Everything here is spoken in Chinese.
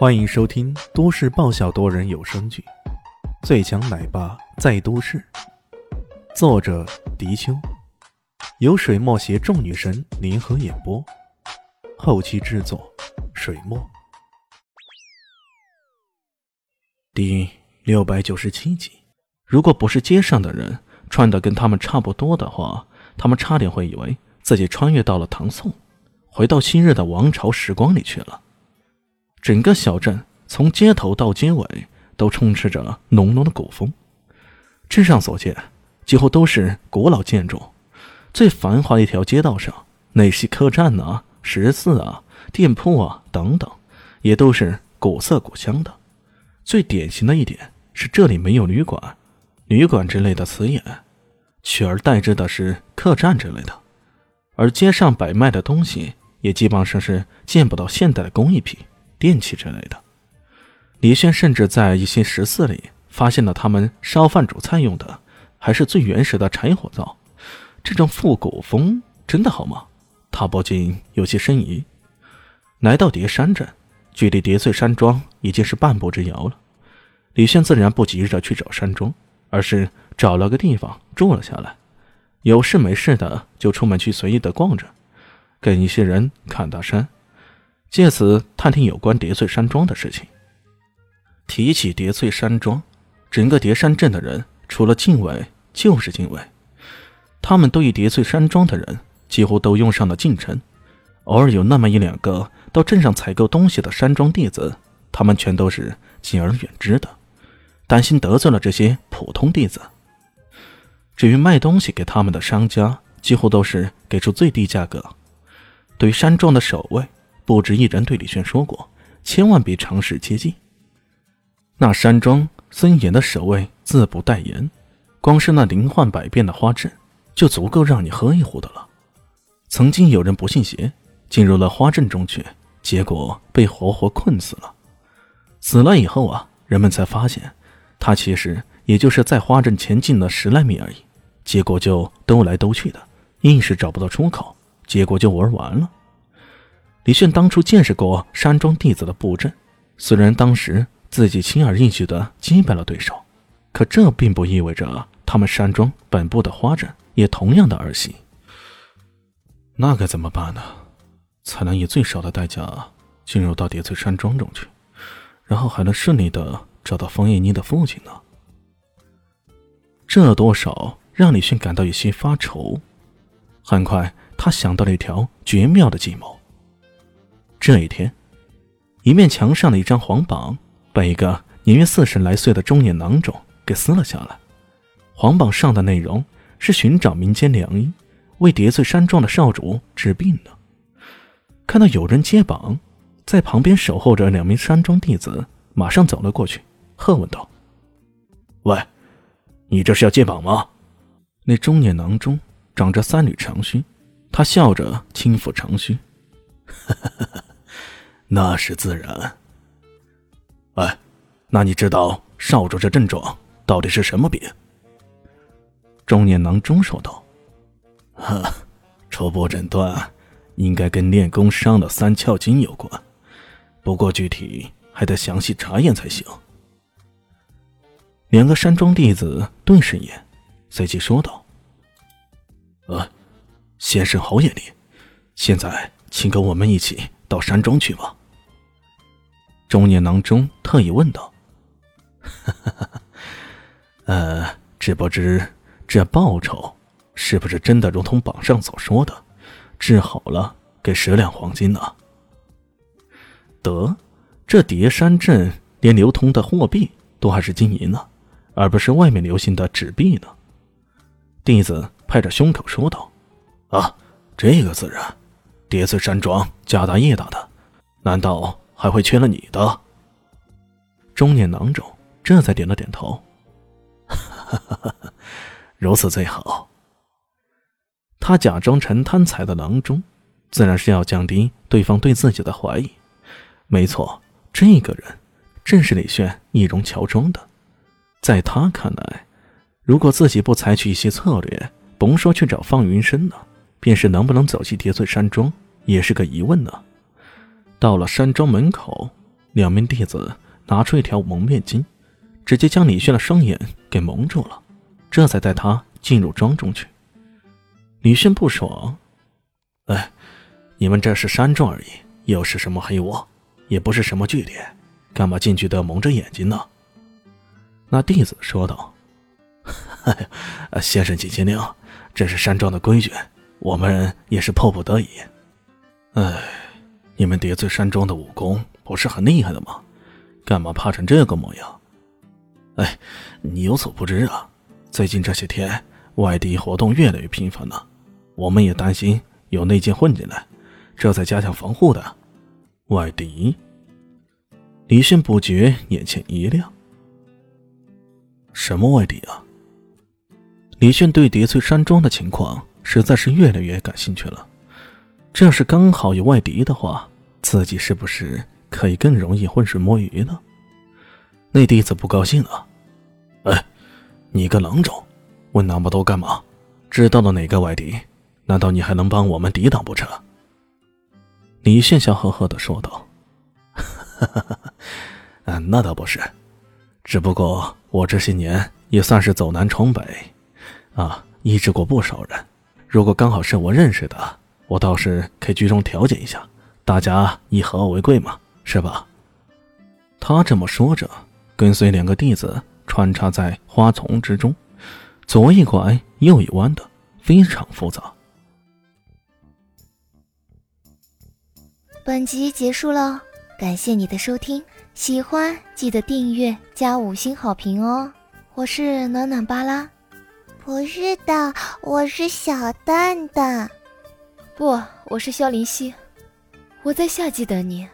欢迎收听都市爆笑多人有声剧《最强奶爸在都市》，作者：迪秋，由水墨携众女神联合演播，后期制作：水墨。第六百九十七集，如果不是街上的人穿的跟他们差不多的话，他们差点会以为自己穿越到了唐宋，回到昔日的王朝时光里去了。整个小镇从街头到街尾都充斥着浓浓的古风。镇上所见，几乎都是古老建筑。最繁华的一条街道上，那些客栈啊、十字啊、店铺啊等等，也都是古色古香的。最典型的一点是，这里没有旅馆、旅馆之类的词眼，取而代之的是客栈之类的。而街上摆卖的东西，也基本上是见不到现代的工艺品。电器之类的，李炫甚至在一些食肆里发现了他们烧饭煮菜用的，还是最原始的柴火灶。这种复古风真的好吗？他不禁有些生疑。来到叠山镇，距离叠翠山庄已经是半步之遥了。李炫自然不急着去找山庄，而是找了个地方住了下来。有事没事的就出门去随意的逛着，跟一些人侃大山。借此探听有关叠翠山庄的事情。提起叠翠山庄，整个叠山镇的人除了敬畏就是敬畏。他们对于叠翠山庄的人几乎都用上了敬称。偶尔有那么一两个到镇上采购东西的山庄弟子，他们全都是敬而远之的，担心得罪了这些普通弟子。至于卖东西给他们的商家，几乎都是给出最低价格。对于山庄的守卫。不止一人对李轩说过，千万别尝试接近。那山庄森严的守卫自不待言，光是那灵幻百变的花阵，就足够让你喝一壶的了。曾经有人不信邪，进入了花阵中去，结果被活活困死了。死了以后啊，人们才发现，他其实也就是在花阵前进了十来米而已，结果就兜来兜去的，硬是找不到出口，结果就玩完了。李炫当初见识过山庄弟子的布阵，虽然当时自己轻而易举的击败了对手，可这并不意味着他们山庄本部的花阵也同样的儿戏。那该怎么办呢？才能以最少的代价进入到叠翠山庄中去，然后还能顺利的找到方艳妮的父亲呢？这多少让李迅感到有些发愁。很快，他想到了一条绝妙的计谋。这一天，一面墙上的一张黄榜被一个年约四十来岁的中年郎中给撕了下来。黄榜上的内容是寻找民间良医，为叠翠山庄的少主治病的。看到有人接榜，在旁边守候着两名山庄弟子马上走了过去，喝问道：“喂，你这是要接榜吗？”那中年囊中长着三缕长须，他笑着轻抚长须，哈哈哈哈。那是自然。哎，那你知道少主这症状到底是什么病？中年郎中说道：“呵，初步诊断应该跟练功伤了三窍经有关，不过具体还得详细查验才行。”两个山庄弟子顿时眼，随即说道：“啊，先生好眼力，现在请跟我们一起到山庄去吧。”中年郎中特意问道：“ 呃，只不知这报酬是不是真的如同榜上所说的，治好了给十两黄金呢？”得，这叠山镇连流通的货币都还是金银呢，而不是外面流行的纸币呢。弟子拍着胸口说道：“啊，这个自然，叠翠山庄家大业大的，难道？”还会缺了你的。中年郎中这才点了点头，如此最好。他假装成贪财的郎中，自然是要降低对方对自己的怀疑。没错，这个人正是李炫易容乔装的。在他看来，如果自己不采取一些策略，甭说去找方云深了，便是能不能走进叠翠山庄，也是个疑问呢。到了山庄门口，两名弟子拿出一条蒙面巾，直接将李炫的双眼给蒙住了，这才带他进入庄中去。李炫不爽：“哎，你们这是山庄而已，又是什么黑窝，也不是什么据点，干嘛进去都要蒙着眼睛呢？”那弟子说道：“，先生请见谅，这是山庄的规矩，我们也是迫不得已。哎，你们叠翠山庄的武功不是很厉害的吗？干嘛怕成这个模样？哎，你有所不知啊，最近这些天外敌活动越来越频繁了，我们也担心有内奸混进来，这才加强防护的。外敌？李迅不觉眼前一亮。什么外敌啊？李迅对叠翠山庄的情况实在是越来越感兴趣了。这要是刚好有外敌的话，自己是不是可以更容易浑水摸鱼呢？那弟子不高兴了：“哎，你个郎中，问那么多干嘛？知道了哪个外敌？难道你还能帮我们抵挡不成？”李炫笑呵呵的说道：“哈哈哈，嗯，那倒不是，只不过我这些年也算是走南闯北，啊，医治过不少人。如果刚好是我认识的。”我倒是可以居中调解一下，大家以和为贵嘛，是吧？他这么说着，跟随两个弟子穿插在花丛之中，左一拐右一弯的，非常复杂。本集结束了，感谢你的收听，喜欢记得订阅加五星好评哦！我是暖暖巴拉，不是的，我是小蛋蛋。不，我是萧林希，我在夏季等你。